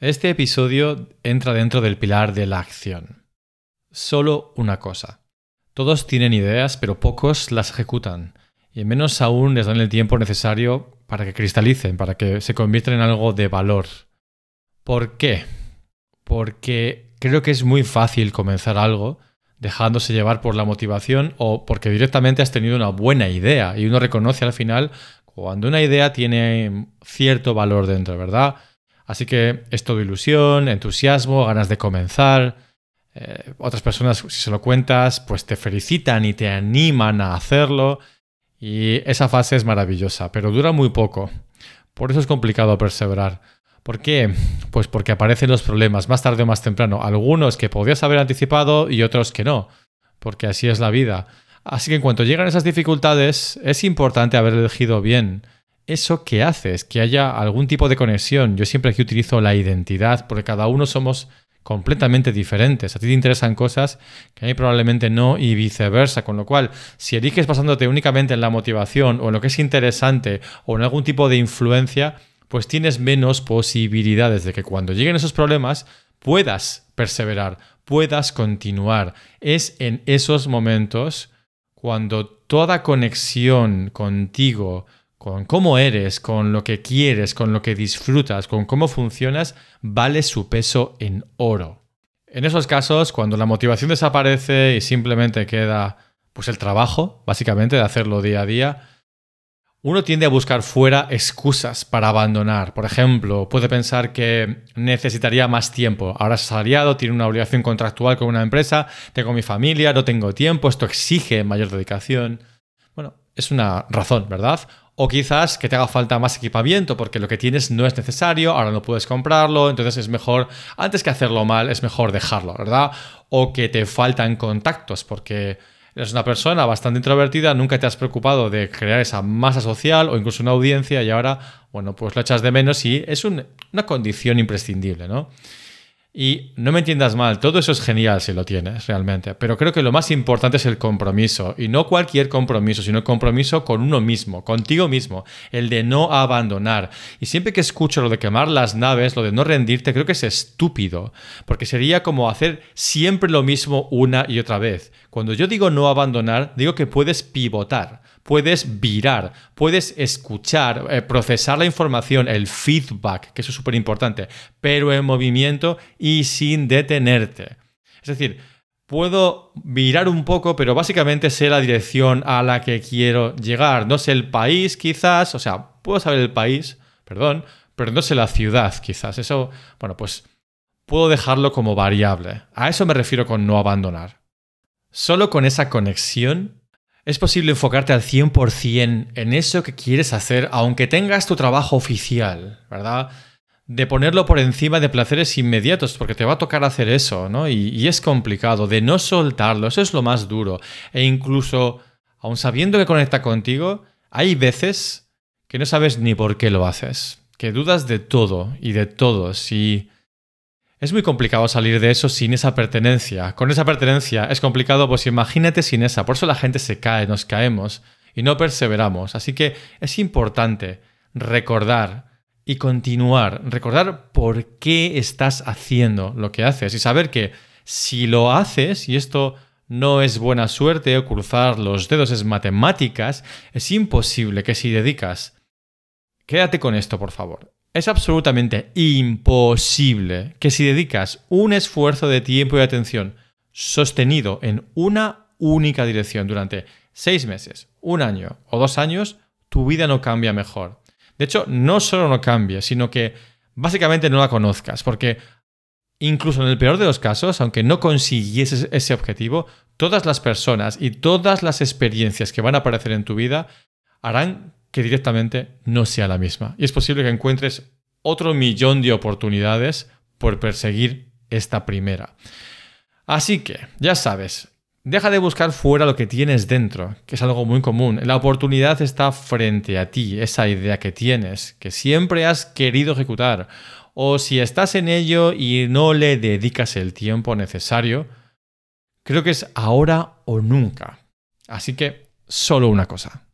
Este episodio entra dentro del pilar de la acción. Solo una cosa. Todos tienen ideas, pero pocos las ejecutan. Y menos aún les dan el tiempo necesario para que cristalicen, para que se conviertan en algo de valor. ¿Por qué? Porque creo que es muy fácil comenzar algo dejándose llevar por la motivación o porque directamente has tenido una buena idea y uno reconoce al final cuando una idea tiene cierto valor dentro, ¿verdad? Así que es todo ilusión, entusiasmo, ganas de comenzar. Eh, otras personas, si se lo cuentas, pues te felicitan y te animan a hacerlo. Y esa fase es maravillosa, pero dura muy poco. Por eso es complicado perseverar. ¿Por qué? Pues porque aparecen los problemas más tarde o más temprano. Algunos que podías haber anticipado y otros que no. Porque así es la vida. Así que en cuanto llegan esas dificultades, es importante haber elegido bien eso que haces, que haya algún tipo de conexión. Yo siempre aquí utilizo la identidad, porque cada uno somos completamente diferentes. A ti te interesan cosas que a mí probablemente no y viceversa. Con lo cual, si eliges basándote únicamente en la motivación o en lo que es interesante o en algún tipo de influencia, pues tienes menos posibilidades de que cuando lleguen esos problemas puedas perseverar, puedas continuar. Es en esos momentos cuando toda conexión contigo, con cómo eres, con lo que quieres, con lo que disfrutas, con cómo funcionas, vale su peso en oro. En esos casos, cuando la motivación desaparece y simplemente queda pues el trabajo, básicamente, de hacerlo día a día, uno tiende a buscar fuera excusas para abandonar. Por ejemplo, puede pensar que necesitaría más tiempo. Ahora es asalariado, tiene una obligación contractual con una empresa, tengo mi familia, no tengo tiempo, esto exige mayor dedicación. Bueno, es una razón, ¿verdad? O quizás que te haga falta más equipamiento porque lo que tienes no es necesario, ahora no puedes comprarlo, entonces es mejor, antes que hacerlo mal, es mejor dejarlo, ¿verdad? O que te faltan contactos porque eres una persona bastante introvertida, nunca te has preocupado de crear esa masa social o incluso una audiencia y ahora, bueno, pues lo echas de menos y es una condición imprescindible, ¿no? Y no me entiendas mal, todo eso es genial si lo tienes realmente, pero creo que lo más importante es el compromiso, y no cualquier compromiso, sino el compromiso con uno mismo, contigo mismo, el de no abandonar. Y siempre que escucho lo de quemar las naves, lo de no rendirte, creo que es estúpido, porque sería como hacer siempre lo mismo una y otra vez. Cuando yo digo no abandonar, digo que puedes pivotar puedes virar, puedes escuchar, eh, procesar la información, el feedback, que eso es súper importante, pero en movimiento y sin detenerte. Es decir, puedo virar un poco, pero básicamente sé la dirección a la que quiero llegar. No sé el país quizás, o sea, puedo saber el país, perdón, pero no sé la ciudad quizás. Eso, bueno, pues puedo dejarlo como variable. A eso me refiero con no abandonar. Solo con esa conexión es posible enfocarte al 100% en eso que quieres hacer, aunque tengas tu trabajo oficial, ¿verdad? De ponerlo por encima de placeres inmediatos, porque te va a tocar hacer eso, ¿no? Y, es complicado, de no soltarlo, eso es lo más duro. E incluso, aun sabiendo que conecta contigo, hay veces que no sabes ni por qué lo haces, que dudas de todo y de todos y es muy complicado salir de eso sin esa pertenencia. Con esa pertenencia es complicado, pues imagínate sin esa. Por eso la gente se cae, nos caemos y no perseveramos. Así que es importante recordar y continuar, recordar por qué estás haciendo lo que haces y saber que si lo haces, y esto no es buena suerte o cruzar los dedos es matemáticas, es imposible que si dedicas... Quédate con esto, por favor. Es absolutamente imposible que si dedicas un esfuerzo de tiempo y atención sostenido en una única dirección durante seis meses, un año o dos años, tu vida no cambia mejor. De hecho, no solo no cambia, sino que básicamente no la conozcas, porque incluso en el peor de los casos, aunque no consiguieses ese objetivo, todas las personas y todas las experiencias que van a aparecer en tu vida harán que directamente no sea la misma. Y es posible que encuentres otro millón de oportunidades por perseguir esta primera. Así que, ya sabes, deja de buscar fuera lo que tienes dentro, que es algo muy común. La oportunidad está frente a ti, esa idea que tienes, que siempre has querido ejecutar. O si estás en ello y no le dedicas el tiempo necesario, creo que es ahora o nunca. Así que, solo una cosa